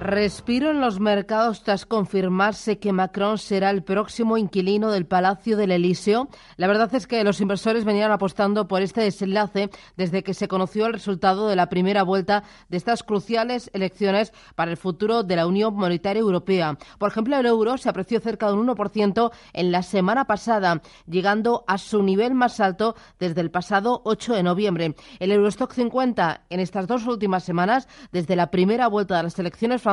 Respiro en los mercados tras confirmarse que Macron será el próximo inquilino del Palacio del Elíseo. La verdad es que los inversores venían apostando por este desenlace desde que se conoció el resultado de la primera vuelta de estas cruciales elecciones para el futuro de la Unión Monetaria Europea. Por ejemplo, el euro se apreció cerca de un 1% en la semana pasada, llegando a su nivel más alto desde el pasado 8 de noviembre. El Eurostock 50 en estas dos últimas semanas, desde la primera vuelta de las elecciones francesas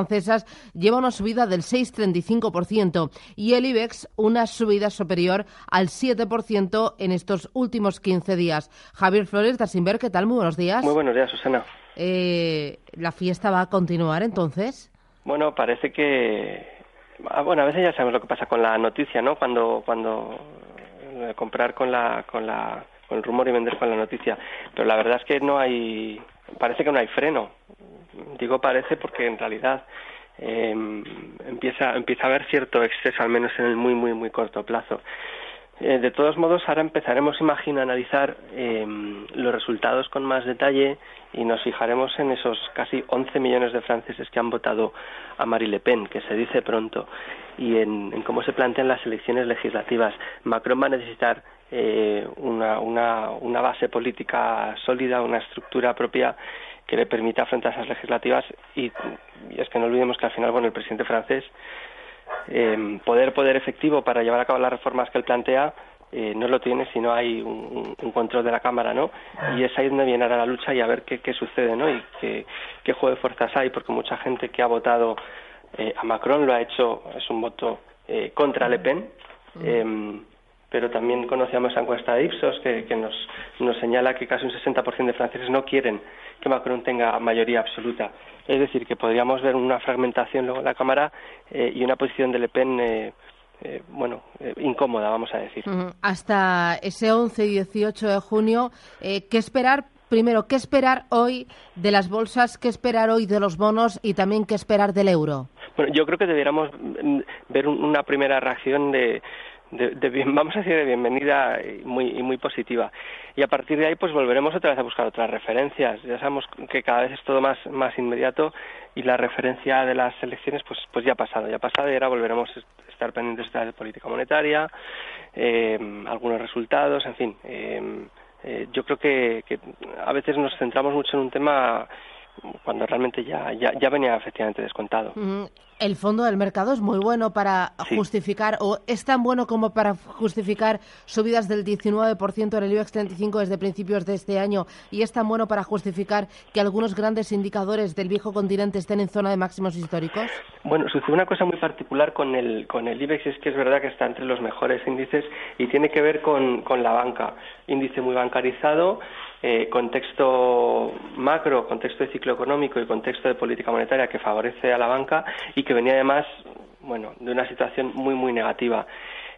lleva una subida del 6,35% y el IBEX una subida superior al 7% en estos últimos 15 días. Javier Flores, Dasimber, ¿qué tal? Muy buenos días. Muy buenos días, Susana. Eh, ¿La fiesta va a continuar entonces? Bueno, parece que... Ah, bueno, a veces ya sabemos lo que pasa con la noticia, ¿no? Cuando, cuando eh, comprar con la, con la, con el rumor y vender con la noticia. Pero la verdad es que no hay, parece que no hay freno digo parece porque en realidad eh, empieza, empieza a haber cierto exceso, al menos en el muy, muy, muy corto plazo. Eh, de todos modos, ahora empezaremos, imagino, a analizar eh, los resultados con más detalle y nos fijaremos en esos casi 11 millones de franceses que han votado a Marie Le Pen, que se dice pronto, y en, en cómo se plantean las elecciones legislativas. Macron va a necesitar eh, una, una, una base política sólida, una estructura propia que le permita afrontar esas legislativas y, es que no olvidemos que al final, bueno, el presidente francés, eh, poder poder efectivo para llevar a cabo las reformas que él plantea, eh, no lo tiene si no hay un, control de la Cámara, ¿no? Y es ahí donde viene ahora la lucha y a ver qué, qué sucede, ¿no? Y qué, qué juego de fuerzas hay, porque mucha gente que ha votado eh, a Macron lo ha hecho, es un voto eh, contra Le Pen, eh, pero también conocíamos esa encuesta de Ipsos que, que nos, nos señala que casi un 60% de franceses no quieren que Macron tenga mayoría absoluta. Es decir, que podríamos ver una fragmentación luego en la Cámara eh, y una posición de Le Pen. Eh, eh, bueno, eh, incómoda, vamos a decir. Hasta ese 11 y 18 de junio, eh, ¿qué esperar? Primero, ¿qué esperar hoy de las bolsas? ¿Qué esperar hoy de los bonos? Y también, ¿qué esperar del euro? Bueno, yo creo que debiéramos mm, ver un, una primera reacción de, de, de vamos a decir de bienvenida y muy, y muy positiva. Y a partir de ahí, pues volveremos otra vez a buscar otras referencias. Ya sabemos que cada vez es todo más, más inmediato y la referencia de las elecciones, pues, pues ya ha pasado, ya ha pasado y ahora volveremos a estar pendientes de política monetaria, eh, algunos resultados, en fin. Eh, eh, yo creo que, que a veces nos centramos mucho en un tema cuando realmente ya, ya, ya venía efectivamente descontado. El fondo del mercado es muy bueno para Sí. justificar, o es tan bueno como para justificar subidas del 19% en el IBEX 35 desde principios de este año, y es tan bueno para justificar que algunos grandes indicadores del viejo continente estén en zona de máximos históricos. Bueno, sucede una cosa muy particular con el, con el IBEX, es que es verdad que está entre los mejores índices y tiene que ver con, con la banca. Índice muy bancarizado, eh, contexto macro, contexto de ciclo económico y contexto de política monetaria que favorece a la banca y que venía además, bueno, de una situación muy, muy negativa.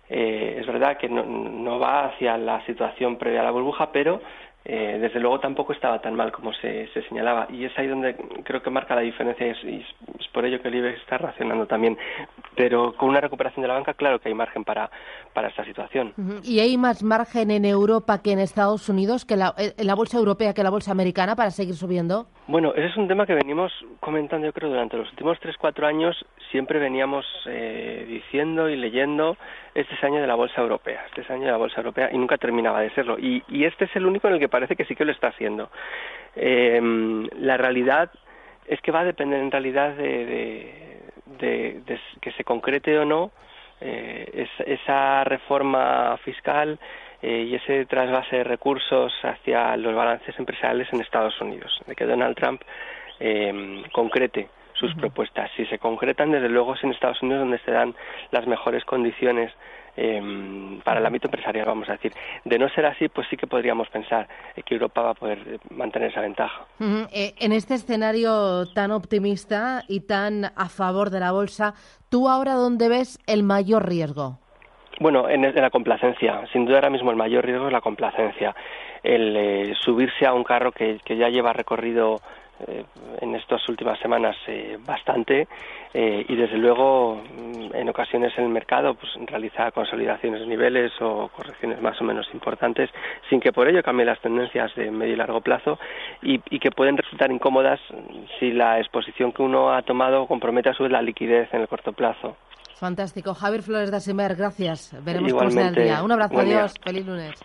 Eh, es verdad que no, no va hacia la situación previa a la burbuja, pero eh, desde luego tampoco estaba tan mal como se, se señalaba y es ahí donde creo que marca la diferencia y es, y es por ello que el IBEX está reaccionando también pero con una recuperación de la banca claro que hay margen para, para esta situación. ¿Y hay más margen en Europa que en Estados Unidos, que la, en la bolsa europea que la bolsa americana para seguir subiendo? Bueno, ese es un tema que venimos comentando, yo creo, durante los últimos tres, cuatro años. Siempre veníamos eh, diciendo y leyendo, este es año de la bolsa europea, este es año de la bolsa europea, y nunca terminaba de serlo. Y, y este es el único en el que parece que sí que lo está haciendo. Eh, la realidad es que va a depender en realidad de, de, de, concrete o no eh, es, esa reforma fiscal eh, y ese trasvase de recursos hacia los balances empresariales en Estados Unidos, de que Donald Trump eh, concrete sus propuestas. Si se concretan, desde luego es en Estados Unidos donde se dan las mejores condiciones eh, para el ámbito empresarial, vamos a decir. De no ser así, pues sí que podríamos pensar que Europa va a poder eh, mantener esa ventaja. Eh, en este escenario tan optimista y tan a favor de la bolsa, ¿tú ahora dónde ves el mayor riesgo? Bueno, en, en la complacencia. Sin duda ahora mismo el mayor riesgo es la complacencia. El eh, subirse a un carro que, que ya lleva recorrido eh, en estas últimas semanas eh, bastante eh, y desde luego mm, en ocasiones el mercado pues realiza consolidaciones de niveles o correcciones más o menos importantes sin que por ello cambien las tendencias de medio y largo plazo y, y que pueden resultar incómodas si la exposición que uno ha tomado compromete a su vez la liquidez en el corto plazo. Fantástico. Javier Flores de Asimer, gracias. Veremos cómo será el día. Un abrazo, adiós. Feliz lunes.